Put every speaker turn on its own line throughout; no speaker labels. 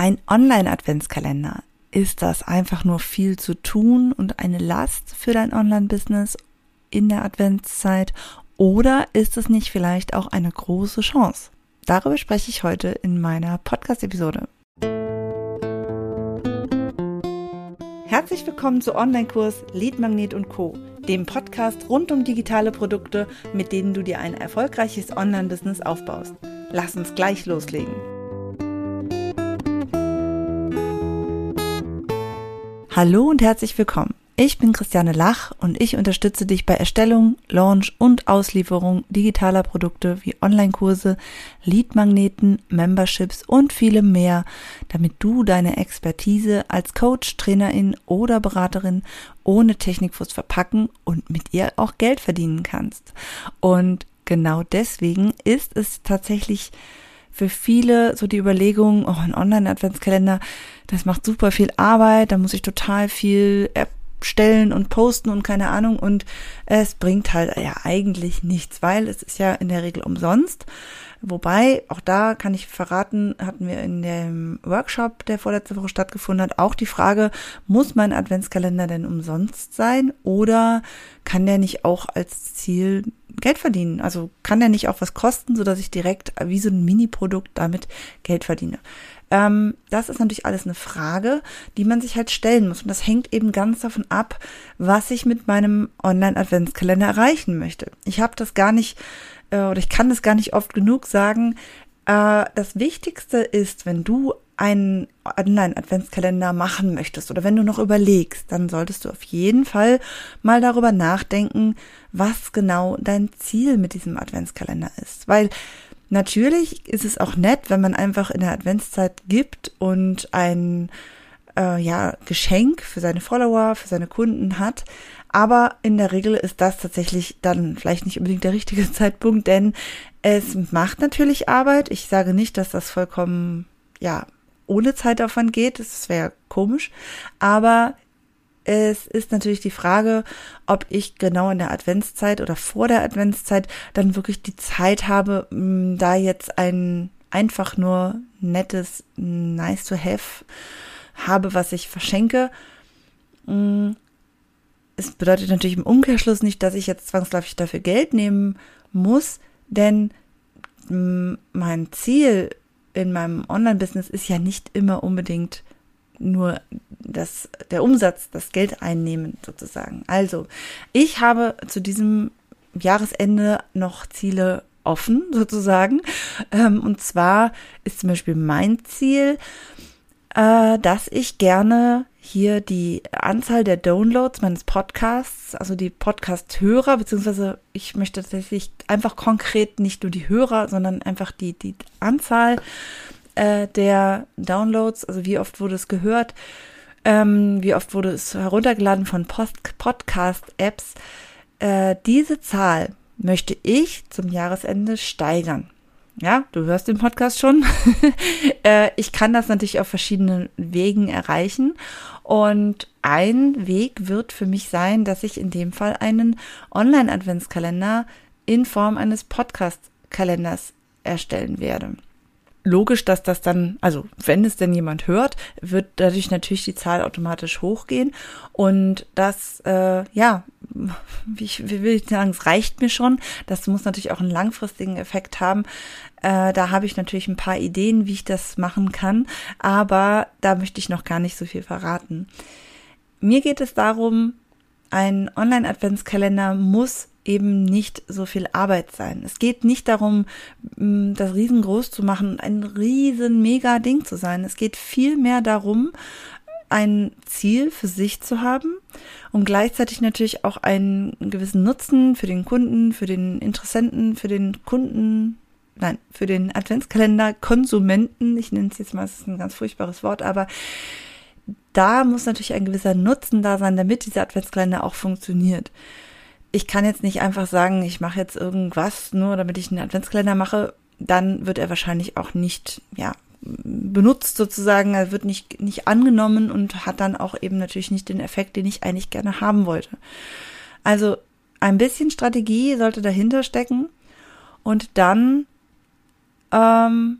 ein Online-Adventskalender. Ist das einfach nur viel zu tun und eine Last für dein Online-Business in der Adventszeit? Oder ist es nicht vielleicht auch eine große Chance? Darüber spreche ich heute in meiner Podcast-Episode. Herzlich willkommen zu Online-Kurs Lead Magnet und Co., dem Podcast rund um digitale Produkte, mit denen du dir ein erfolgreiches Online-Business aufbaust. Lass uns gleich loslegen. Hallo und herzlich willkommen. Ich bin Christiane Lach und ich unterstütze dich bei Erstellung, Launch und Auslieferung digitaler Produkte wie Online-Kurse, Lead-Magneten, Memberships und vielem mehr, damit du deine Expertise als Coach, Trainerin oder Beraterin ohne Technikfuß verpacken und mit ihr auch Geld verdienen kannst. Und genau deswegen ist es tatsächlich für viele so die Überlegung, oh, ein Online-Adventskalender, das macht super viel Arbeit, da muss ich total viel erstellen und posten und keine Ahnung und es bringt halt ja eigentlich nichts, weil es ist ja in der Regel umsonst. Wobei, auch da kann ich verraten, hatten wir in dem Workshop, der vorletzte Woche stattgefunden hat, auch die Frage, muss mein Adventskalender denn umsonst sein oder kann der nicht auch als Ziel Geld verdienen? Also kann der nicht auch was kosten, so dass ich direkt wie so ein Mini-Produkt damit Geld verdiene? Ähm, das ist natürlich alles eine Frage, die man sich halt stellen muss. Und das hängt eben ganz davon ab, was ich mit meinem Online-Adventskalender erreichen möchte. Ich habe das gar nicht äh, oder ich kann das gar nicht oft genug sagen. Äh, das Wichtigste ist, wenn du einen Online-Adventskalender machen möchtest oder wenn du noch überlegst, dann solltest du auf jeden Fall mal darüber nachdenken, was genau dein Ziel mit diesem Adventskalender ist. Weil natürlich ist es auch nett, wenn man einfach in der Adventszeit gibt und ein äh, ja, Geschenk für seine Follower, für seine Kunden hat. Aber in der Regel ist das tatsächlich dann vielleicht nicht unbedingt der richtige Zeitpunkt, denn es macht natürlich Arbeit. Ich sage nicht, dass das vollkommen, ja, ohne Zeitaufwand geht. Das wäre komisch. Aber es ist natürlich die Frage, ob ich genau in der Adventszeit oder vor der Adventszeit dann wirklich die Zeit habe, da jetzt ein einfach nur nettes Nice to have habe, was ich verschenke. Es bedeutet natürlich im Umkehrschluss nicht, dass ich jetzt zwangsläufig dafür Geld nehmen muss, denn mein Ziel in meinem Online-Business ist ja nicht immer unbedingt nur das, der Umsatz, das Geld einnehmen sozusagen. Also, ich habe zu diesem Jahresende noch Ziele offen sozusagen. Ähm, und zwar ist zum Beispiel mein Ziel, äh, dass ich gerne hier die Anzahl der Downloads meines Podcasts, also die Podcast-Hörer, beziehungsweise ich möchte tatsächlich einfach konkret nicht nur die Hörer, sondern einfach die, die Anzahl äh, der Downloads, also wie oft wurde es gehört, ähm, wie oft wurde es heruntergeladen von Podcast-Apps. Äh, diese Zahl möchte ich zum Jahresende steigern. Ja, du hörst den Podcast schon. äh, ich kann das natürlich auf verschiedenen Wegen erreichen. Und ein Weg wird für mich sein, dass ich in dem Fall einen Online-Adventskalender in Form eines Podcast-Kalenders erstellen werde logisch, dass das dann, also wenn es denn jemand hört, wird dadurch natürlich die Zahl automatisch hochgehen. Und das, äh, ja, ich, wie will ich sagen, es reicht mir schon. Das muss natürlich auch einen langfristigen Effekt haben. Äh, da habe ich natürlich ein paar Ideen, wie ich das machen kann, aber da möchte ich noch gar nicht so viel verraten. Mir geht es darum, ein Online-Adventskalender muss eben nicht so viel Arbeit sein. Es geht nicht darum, das riesengroß zu machen, ein riesen mega Ding zu sein. Es geht vielmehr darum, ein Ziel für sich zu haben und gleichzeitig natürlich auch einen gewissen Nutzen für den Kunden, für den Interessenten, für den Kunden, nein, für den Adventskalender, Konsumenten, ich nenne es jetzt mal, das ist ein ganz furchtbares Wort, aber da muss natürlich ein gewisser Nutzen da sein, damit dieser Adventskalender auch funktioniert. Ich kann jetzt nicht einfach sagen, ich mache jetzt irgendwas nur, damit ich einen Adventskalender mache, dann wird er wahrscheinlich auch nicht, ja, benutzt sozusagen, er wird nicht, nicht angenommen und hat dann auch eben natürlich nicht den Effekt, den ich eigentlich gerne haben wollte. Also ein bisschen Strategie sollte dahinter stecken. Und dann, ähm,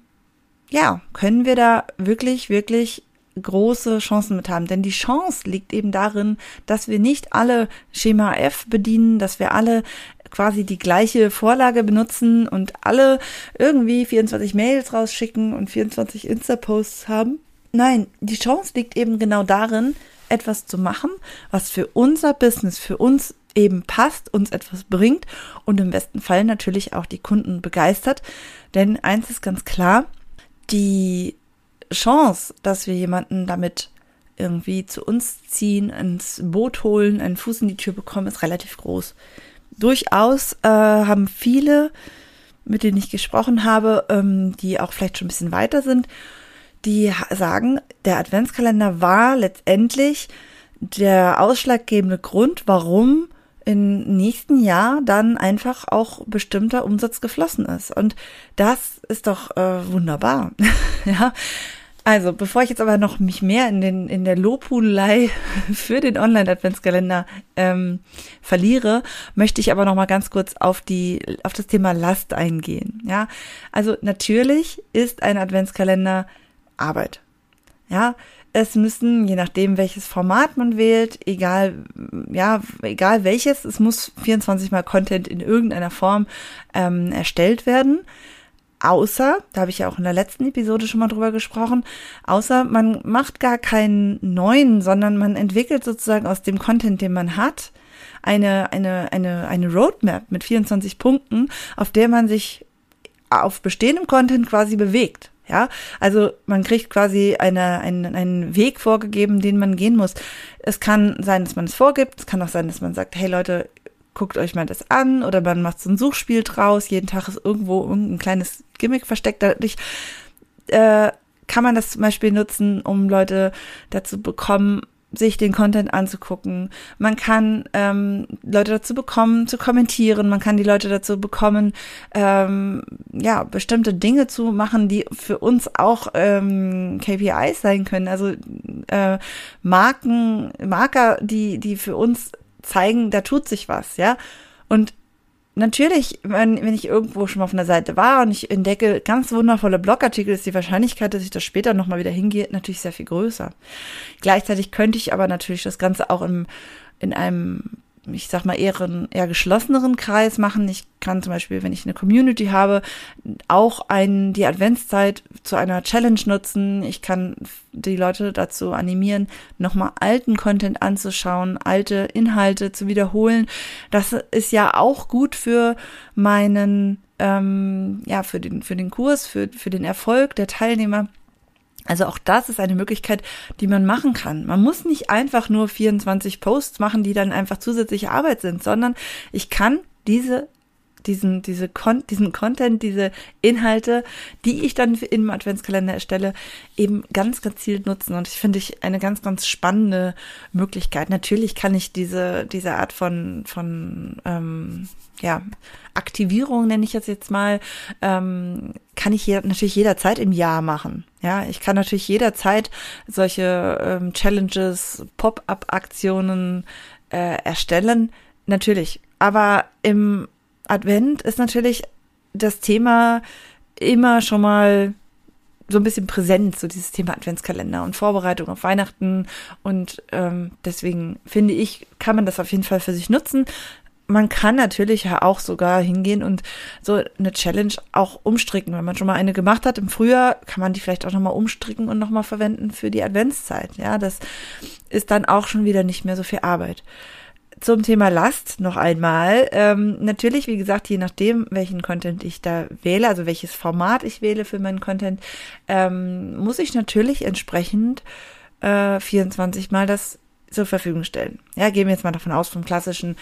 ja, können wir da wirklich, wirklich große Chancen mit haben. Denn die Chance liegt eben darin, dass wir nicht alle Schema F bedienen, dass wir alle quasi die gleiche Vorlage benutzen und alle irgendwie 24 Mails rausschicken und 24 Insta-Posts haben. Nein, die Chance liegt eben genau darin, etwas zu machen, was für unser Business, für uns eben passt, uns etwas bringt und im besten Fall natürlich auch die Kunden begeistert. Denn eins ist ganz klar, die Chance, dass wir jemanden damit irgendwie zu uns ziehen, ins Boot holen, einen Fuß in die Tür bekommen, ist relativ groß. Durchaus äh, haben viele, mit denen ich gesprochen habe, ähm, die auch vielleicht schon ein bisschen weiter sind, die sagen, der Adventskalender war letztendlich der ausschlaggebende Grund, warum im nächsten Jahr dann einfach auch bestimmter Umsatz geflossen ist. Und das ist doch äh, wunderbar. ja. Also, bevor ich jetzt aber noch mich mehr in, den, in der Lobhudelei für den Online-Adventskalender ähm, verliere, möchte ich aber noch mal ganz kurz auf die auf das Thema Last eingehen. Ja, also natürlich ist ein Adventskalender Arbeit. Ja, es müssen, je nachdem, welches Format man wählt, egal, ja, egal welches, es muss 24 mal Content in irgendeiner Form ähm, erstellt werden. Außer, da habe ich ja auch in der letzten Episode schon mal drüber gesprochen, außer man macht gar keinen neuen, sondern man entwickelt sozusagen aus dem Content, den man hat, eine, eine, eine, eine Roadmap mit 24 Punkten, auf der man sich auf bestehendem Content quasi bewegt. Ja, also man kriegt quasi eine, einen, einen Weg vorgegeben, den man gehen muss. Es kann sein, dass man es vorgibt. Es kann auch sein, dass man sagt, hey Leute, guckt euch mal das an oder man macht so ein Suchspiel draus. Jeden Tag ist irgendwo irgendein kleines Gimmick versteckt. Dadurch äh, kann man das zum Beispiel nutzen, um Leute dazu bekommen, sich den Content anzugucken. Man kann ähm, Leute dazu bekommen, zu kommentieren. Man kann die Leute dazu bekommen, ähm, ja, bestimmte Dinge zu machen, die für uns auch ähm, KPIs sein können. Also äh, Marken, Marker, die, die für uns zeigen, da tut sich was, ja. Und natürlich, wenn, wenn ich irgendwo schon mal auf einer Seite war und ich entdecke ganz wundervolle Blogartikel, ist die Wahrscheinlichkeit, dass ich das später nochmal wieder hingehe, natürlich sehr viel größer. Gleichzeitig könnte ich aber natürlich das Ganze auch im, in einem ich sag mal, eher einen eher geschlosseneren Kreis machen. Ich kann zum Beispiel, wenn ich eine Community habe, auch ein, die Adventszeit zu einer Challenge nutzen. Ich kann die Leute dazu animieren, nochmal alten Content anzuschauen, alte Inhalte zu wiederholen. Das ist ja auch gut für meinen, ähm, ja, für den, für den Kurs, für, für den Erfolg der Teilnehmer. Also auch das ist eine Möglichkeit, die man machen kann. Man muss nicht einfach nur 24 Posts machen, die dann einfach zusätzliche Arbeit sind, sondern ich kann diese diesen, diese Kon diesen Content, diese Inhalte, die ich dann im Adventskalender erstelle, eben ganz gezielt nutzen. Und ich finde ich eine ganz, ganz spannende Möglichkeit. Natürlich kann ich diese, diese Art von, von ähm, ja, Aktivierung, nenne ich das jetzt mal, ähm, kann ich hier natürlich jederzeit im Jahr machen. Ja, ich kann natürlich jederzeit solche ähm, Challenges, Pop-up-Aktionen äh, erstellen. Natürlich. Aber im Advent ist natürlich das Thema immer schon mal so ein bisschen präsent, so dieses Thema Adventskalender und Vorbereitung auf Weihnachten. Und ähm, deswegen finde ich, kann man das auf jeden Fall für sich nutzen. Man kann natürlich ja auch sogar hingehen und so eine Challenge auch umstricken. Wenn man schon mal eine gemacht hat im Frühjahr, kann man die vielleicht auch nochmal umstricken und nochmal verwenden für die Adventszeit. Ja, das ist dann auch schon wieder nicht mehr so viel Arbeit zum Thema Last noch einmal. Ähm, natürlich, wie gesagt, je nachdem, welchen Content ich da wähle, also welches Format ich wähle für meinen Content, ähm, muss ich natürlich entsprechend äh, 24 Mal das zur Verfügung stellen. Ja, gehen wir jetzt mal davon aus vom klassischen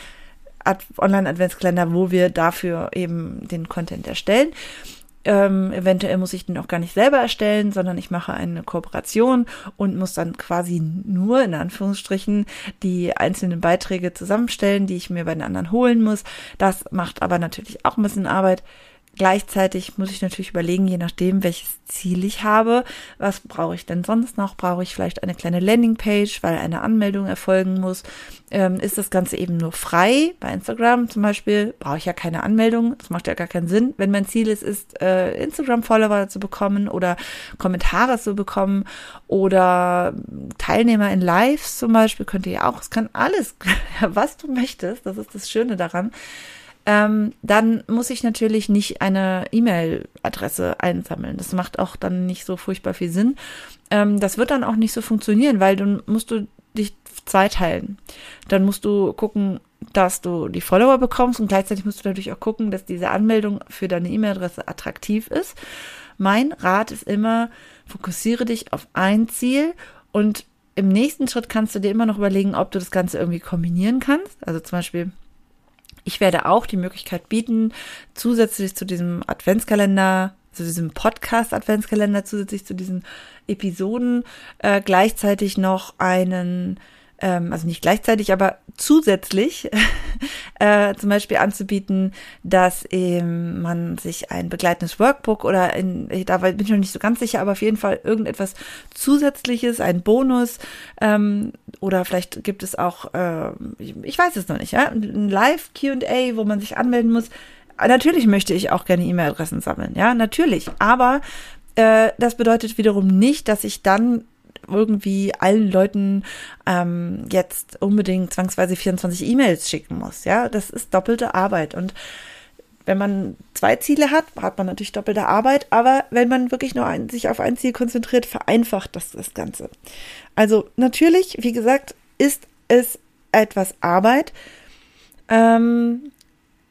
Ad Online-Adventskalender, wo wir dafür eben den Content erstellen. Ähm, eventuell muss ich den auch gar nicht selber erstellen, sondern ich mache eine Kooperation und muss dann quasi nur in Anführungsstrichen die einzelnen Beiträge zusammenstellen, die ich mir bei den anderen holen muss. Das macht aber natürlich auch ein bisschen Arbeit. Gleichzeitig muss ich natürlich überlegen, je nachdem, welches Ziel ich habe, was brauche ich denn sonst noch? Brauche ich vielleicht eine kleine Landingpage, weil eine Anmeldung erfolgen muss? Ähm, ist das Ganze eben nur frei? Bei Instagram zum Beispiel brauche ich ja keine Anmeldung. Das macht ja gar keinen Sinn. Wenn mein Ziel ist, ist äh, Instagram-Follower zu bekommen oder Kommentare zu bekommen oder Teilnehmer in Lives zum Beispiel, könnte ja auch. Es kann alles, was du möchtest. Das ist das Schöne daran ähm, dann muss ich natürlich nicht eine E-Mail-Adresse einsammeln. Das macht auch dann nicht so furchtbar viel Sinn. Ähm, das wird dann auch nicht so funktionieren, weil dann musst du dich zweiteilen. Dann musst du gucken, dass du die Follower bekommst und gleichzeitig musst du natürlich auch gucken, dass diese Anmeldung für deine E-Mail-Adresse attraktiv ist. Mein Rat ist immer, fokussiere dich auf ein Ziel und im nächsten Schritt kannst du dir immer noch überlegen, ob du das Ganze irgendwie kombinieren kannst. Also zum Beispiel ich werde auch die Möglichkeit bieten, zusätzlich zu diesem Adventskalender, zu diesem Podcast-Adventskalender, zusätzlich zu diesen Episoden, äh, gleichzeitig noch einen ähm, also nicht gleichzeitig, aber zusätzlich äh, zum Beispiel anzubieten, dass ähm, man sich ein begleitendes Workbook oder in, da bin ich noch nicht so ganz sicher, aber auf jeden Fall irgendetwas Zusätzliches, ein Bonus ähm, oder vielleicht gibt es auch, äh, ich, ich weiß es noch nicht, ja, ein Live Q&A, wo man sich anmelden muss. Natürlich möchte ich auch gerne E-Mail-Adressen sammeln, ja, natürlich, aber äh, das bedeutet wiederum nicht, dass ich dann irgendwie allen Leuten ähm, jetzt unbedingt zwangsweise 24 E-Mails schicken muss. Ja, das ist doppelte Arbeit. Und wenn man zwei Ziele hat, hat man natürlich doppelte Arbeit, aber wenn man wirklich nur ein, sich auf ein Ziel konzentriert, vereinfacht das das Ganze. Also natürlich, wie gesagt, ist es etwas Arbeit, ähm,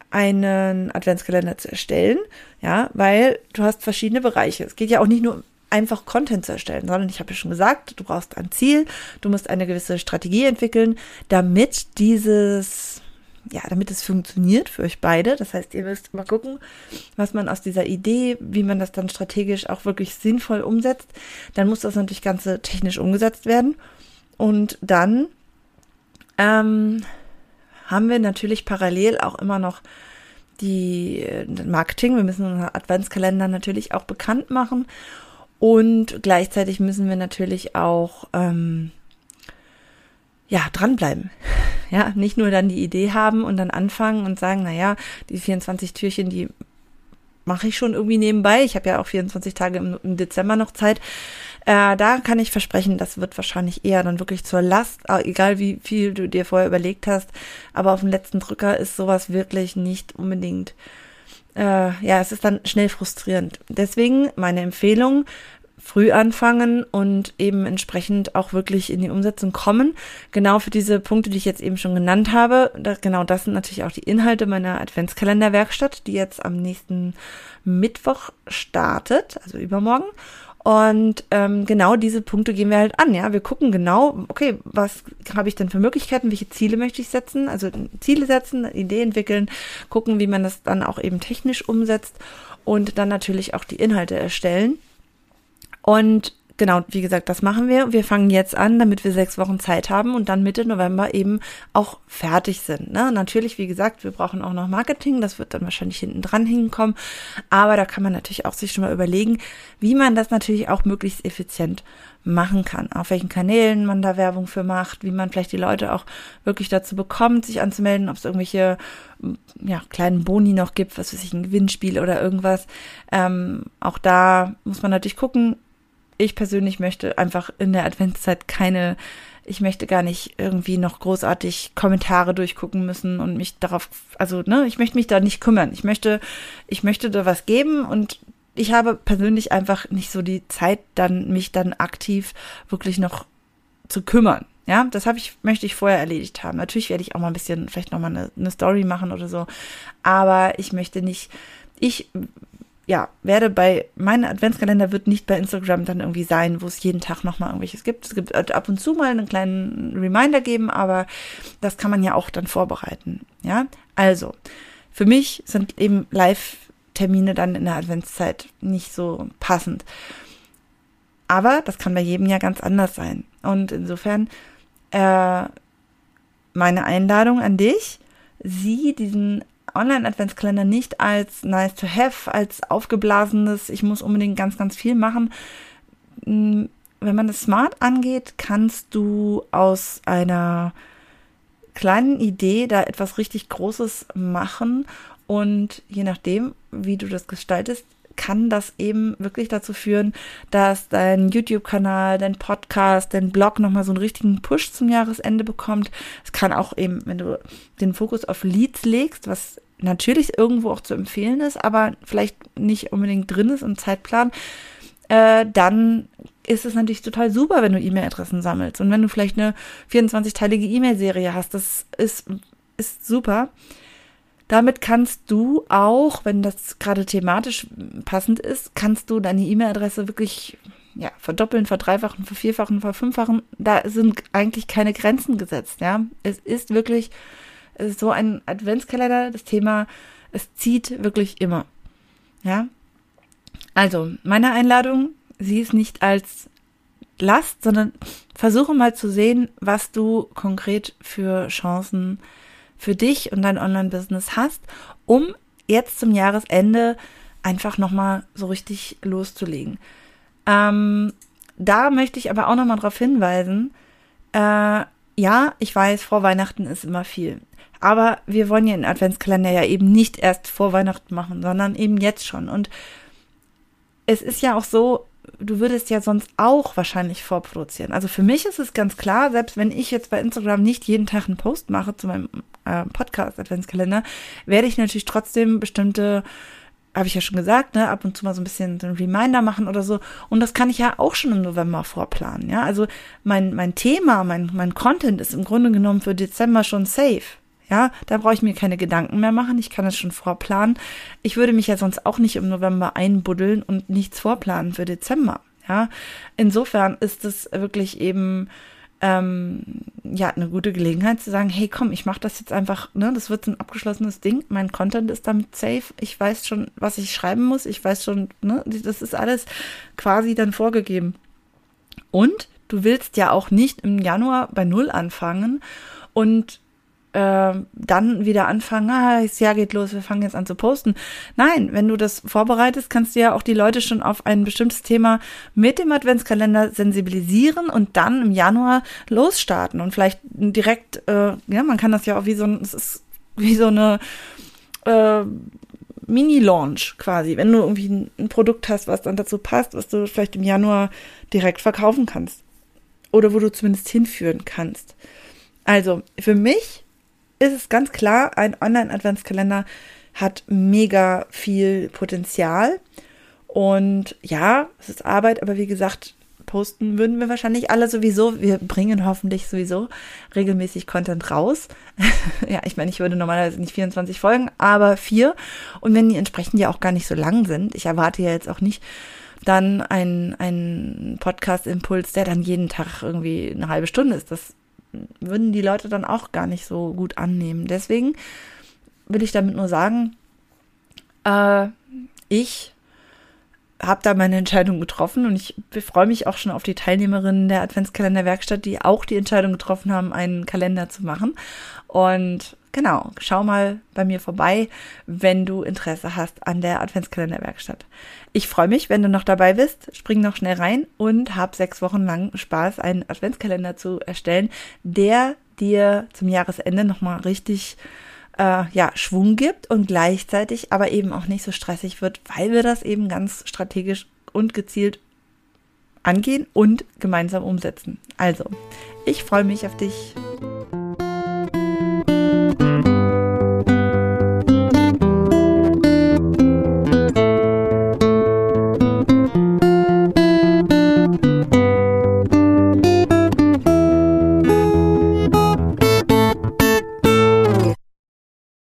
einen Adventskalender zu erstellen, ja, weil du hast verschiedene Bereiche. Es geht ja auch nicht nur einfach Content zu erstellen, sondern ich habe ja schon gesagt, du brauchst ein Ziel, du musst eine gewisse Strategie entwickeln, damit dieses, ja, damit es funktioniert für euch beide. Das heißt, ihr müsst mal gucken, was man aus dieser Idee, wie man das dann strategisch auch wirklich sinnvoll umsetzt. Dann muss das natürlich ganze technisch umgesetzt werden. Und dann ähm, haben wir natürlich parallel auch immer noch die äh, Marketing. Wir müssen unseren Adventskalender natürlich auch bekannt machen und gleichzeitig müssen wir natürlich auch ähm, ja dranbleiben. Ja, nicht nur dann die Idee haben und dann anfangen und sagen, na ja, die 24 Türchen, die mache ich schon irgendwie nebenbei. Ich habe ja auch 24 Tage im, im Dezember noch Zeit. Äh, da kann ich versprechen, das wird wahrscheinlich eher dann wirklich zur Last, egal wie viel du dir vorher überlegt hast. Aber auf dem letzten Drücker ist sowas wirklich nicht unbedingt äh, ja, es ist dann schnell frustrierend. Deswegen meine Empfehlung, früh anfangen und eben entsprechend auch wirklich in die Umsetzung kommen. Genau für diese Punkte, die ich jetzt eben schon genannt habe. Das, genau das sind natürlich auch die Inhalte meiner Adventskalenderwerkstatt, die jetzt am nächsten Mittwoch startet, also übermorgen. Und ähm, genau diese Punkte gehen wir halt an. Ja, wir gucken genau, okay, was habe ich denn für Möglichkeiten, welche Ziele möchte ich setzen, also Ziele setzen, Idee entwickeln, gucken, wie man das dann auch eben technisch umsetzt und dann natürlich auch die Inhalte erstellen. Und genau, wie gesagt, das machen wir. Wir fangen jetzt an, damit wir sechs Wochen Zeit haben und dann Mitte November eben auch fertig sind. Ne? Natürlich, wie gesagt, wir brauchen auch noch Marketing, das wird dann wahrscheinlich hinten dran hinkommen. Aber da kann man natürlich auch sich schon mal überlegen, wie man das natürlich auch möglichst effizient machen kann, auf welchen Kanälen man da Werbung für macht, wie man vielleicht die Leute auch wirklich dazu bekommt, sich anzumelden, ob es irgendwelche ja, kleinen Boni noch gibt, was weiß ich, ein Gewinnspiel oder irgendwas. Ähm, auch da muss man natürlich gucken, ich persönlich möchte einfach in der Adventszeit keine, ich möchte gar nicht irgendwie noch großartig Kommentare durchgucken müssen und mich darauf, also, ne, ich möchte mich da nicht kümmern. Ich möchte, ich möchte da was geben und ich habe persönlich einfach nicht so die Zeit, dann mich dann aktiv wirklich noch zu kümmern. Ja, das habe ich, möchte ich vorher erledigt haben. Natürlich werde ich auch mal ein bisschen, vielleicht nochmal eine, eine Story machen oder so. Aber ich möchte nicht, ich ja, werde bei, mein Adventskalender wird nicht bei Instagram dann irgendwie sein, wo es jeden Tag nochmal irgendwelches gibt. Es gibt ab und zu mal einen kleinen Reminder geben, aber das kann man ja auch dann vorbereiten. Ja, also, für mich sind eben Live-Termine dann in der Adventszeit nicht so passend. Aber das kann bei jedem ja ganz anders sein. Und insofern, äh, meine Einladung an dich, sieh diesen Online-Adventskalender nicht als nice to have, als aufgeblasenes, ich muss unbedingt ganz, ganz viel machen. Hm, wenn man es smart angeht, kannst du aus einer kleinen Idee da etwas richtig Großes machen und je nachdem, wie du das gestaltest, kann das eben wirklich dazu führen, dass dein YouTube-Kanal, dein Podcast, dein Blog nochmal so einen richtigen Push zum Jahresende bekommt. Es kann auch eben, wenn du den Fokus auf Leads legst, was natürlich irgendwo auch zu empfehlen ist, aber vielleicht nicht unbedingt drin ist im Zeitplan, äh, dann ist es natürlich total super, wenn du E-Mail-Adressen sammelst. Und wenn du vielleicht eine 24-teilige E-Mail-Serie hast, das ist, ist super. Damit kannst du auch, wenn das gerade thematisch passend ist, kannst du deine E-Mail-Adresse wirklich ja, verdoppeln, verdreifachen, vervierfachen, verfünffachen. Da sind eigentlich keine Grenzen gesetzt, ja. Es ist wirklich es ist so ein Adventskalender, das Thema, es zieht wirklich immer. Ja. Also, meine Einladung, sieh es nicht als Last, sondern versuche mal zu sehen, was du konkret für Chancen für dich und dein Online-Business hast, um jetzt zum Jahresende einfach nochmal so richtig loszulegen. Ähm, da möchte ich aber auch nochmal darauf hinweisen, äh, ja, ich weiß, vor Weihnachten ist immer viel. Aber wir wollen ja den Adventskalender ja eben nicht erst vor Weihnachten machen, sondern eben jetzt schon. Und es ist ja auch so, du würdest ja sonst auch wahrscheinlich vorproduzieren. Also für mich ist es ganz klar, selbst wenn ich jetzt bei Instagram nicht jeden Tag einen Post mache zu meinem äh, Podcast Adventskalender, werde ich natürlich trotzdem bestimmte habe ich ja schon gesagt, ne, ab und zu mal so ein bisschen so ein Reminder machen oder so. Und das kann ich ja auch schon im November vorplanen, ja. Also mein, mein Thema, mein, mein Content ist im Grunde genommen für Dezember schon safe. Ja, da brauche ich mir keine Gedanken mehr machen. Ich kann es schon vorplanen. Ich würde mich ja sonst auch nicht im November einbuddeln und nichts vorplanen für Dezember. Ja, insofern ist es wirklich eben ähm, ja eine gute Gelegenheit zu sagen, hey, komm, ich mache das jetzt einfach. Ne, das wird ein abgeschlossenes Ding. Mein Content ist damit safe. Ich weiß schon, was ich schreiben muss. Ich weiß schon, ne, das ist alles quasi dann vorgegeben. Und du willst ja auch nicht im Januar bei Null anfangen und äh, dann wieder anfangen, ah, das Jahr geht los, wir fangen jetzt an zu posten. Nein, wenn du das vorbereitest, kannst du ja auch die Leute schon auf ein bestimmtes Thema mit dem Adventskalender sensibilisieren und dann im Januar losstarten und vielleicht direkt, äh, ja, man kann das ja auch wie so ein, es ist wie so eine äh, Mini-Launch quasi, wenn du irgendwie ein, ein Produkt hast, was dann dazu passt, was du vielleicht im Januar direkt verkaufen kannst. Oder wo du zumindest hinführen kannst. Also, für mich ist es ganz klar, ein Online-Adventskalender hat mega viel Potenzial. Und ja, es ist Arbeit, aber wie gesagt, posten würden wir wahrscheinlich alle sowieso. Wir bringen hoffentlich sowieso regelmäßig Content raus. ja, ich meine, ich würde normalerweise nicht 24 folgen, aber vier. Und wenn die entsprechend ja auch gar nicht so lang sind, ich erwarte ja jetzt auch nicht dann einen, Podcast-Impuls, der dann jeden Tag irgendwie eine halbe Stunde ist. Das würden die Leute dann auch gar nicht so gut annehmen. Deswegen will ich damit nur sagen, äh, ich habe da meine Entscheidung getroffen und ich freue mich auch schon auf die Teilnehmerinnen der Adventskalenderwerkstatt, die auch die Entscheidung getroffen haben, einen Kalender zu machen. Und genau, schau mal bei mir vorbei, wenn du Interesse hast an der Adventskalenderwerkstatt. Ich freue mich, wenn du noch dabei bist. Spring noch schnell rein und hab sechs Wochen lang Spaß, einen Adventskalender zu erstellen, der dir zum Jahresende nochmal richtig äh, ja, Schwung gibt und gleichzeitig aber eben auch nicht so stressig wird, weil wir das eben ganz strategisch und gezielt angehen und gemeinsam umsetzen. Also, ich freue mich auf dich.